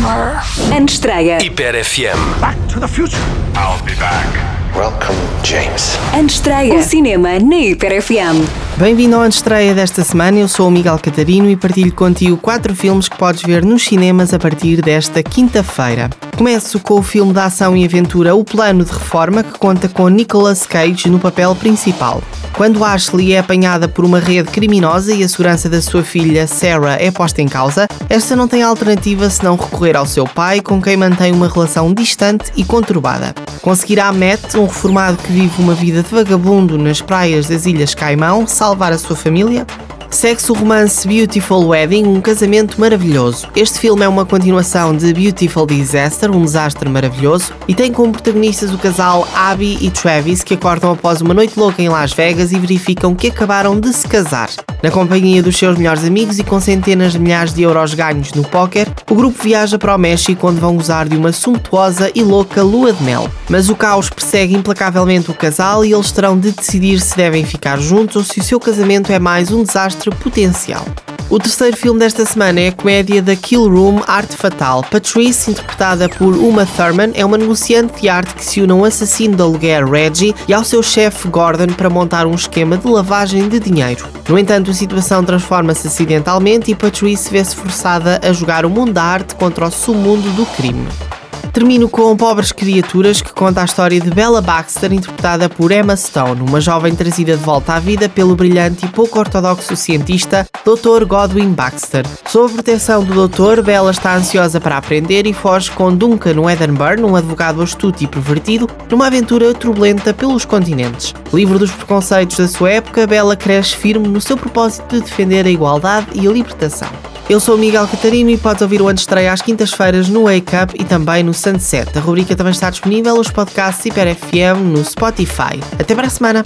Summer. Antestreia. Hiper FM. Back to the future. I'll be back. Welcome, James. Antestreia. O cinema na Hiper FM. Bem-vindo ao Antestreia desta semana, eu sou o Miguel Catarino e partilho contigo quatro filmes que podes ver nos cinemas a partir desta quinta-feira. Começo com o filme de ação e aventura O Plano de Reforma, que conta com Nicolas Cage no papel principal. Quando Ashley é apanhada por uma rede criminosa e a segurança da sua filha Sarah é posta em causa, esta não tem alternativa senão recorrer ao seu pai, com quem mantém uma relação distante e conturbada. Conseguirá Matt, um reformado que vive uma vida de vagabundo nas praias das Ilhas Caimão, salvar a sua família? Segue-se o romance Beautiful Wedding, um casamento maravilhoso. Este filme é uma continuação de Beautiful Disaster, um desastre maravilhoso, e tem como protagonistas o casal Abby e Travis, que acordam após uma noite louca em Las Vegas e verificam que acabaram de se casar. Na companhia dos seus melhores amigos e com centenas de milhares de euros ganhos no póquer, o grupo viaja para o México onde vão gozar de uma suntuosa e louca lua de mel. Mas o caos persegue implacavelmente o casal e eles terão de decidir se devem ficar juntos ou se o seu casamento é mais um desastre potencial. O terceiro filme desta semana é a comédia da Kill Room Arte Fatal. Patrice, interpretada por Uma Thurman, é uma negociante de arte que se une a um assassino de aluguer, Reggie, e ao seu chefe Gordon para montar um esquema de lavagem de dinheiro. No entanto, a situação transforma-se acidentalmente e Patrice vê-se forçada a jogar o mundo da arte contra o submundo do crime. Termino com Pobres Criaturas, que conta a história de Bella Baxter, interpretada por Emma Stone, uma jovem trazida de volta à vida pelo brilhante e pouco ortodoxo cientista Dr. Godwin Baxter. Sob a proteção do doutor, Bella está ansiosa para aprender e foge com Duncan Wedderburn, um advogado astuto e pervertido, numa aventura turbulenta pelos continentes. Livre dos preconceitos da sua época, Bella cresce firme no seu propósito de defender a igualdade e a libertação. Eu sou Miguel Catarino e podes ouvir o Antestreia às quintas-feiras no Wake Up e também no Sunset. A rubrica também está disponível nos podcasts Hiper FM no Spotify. Até para a semana!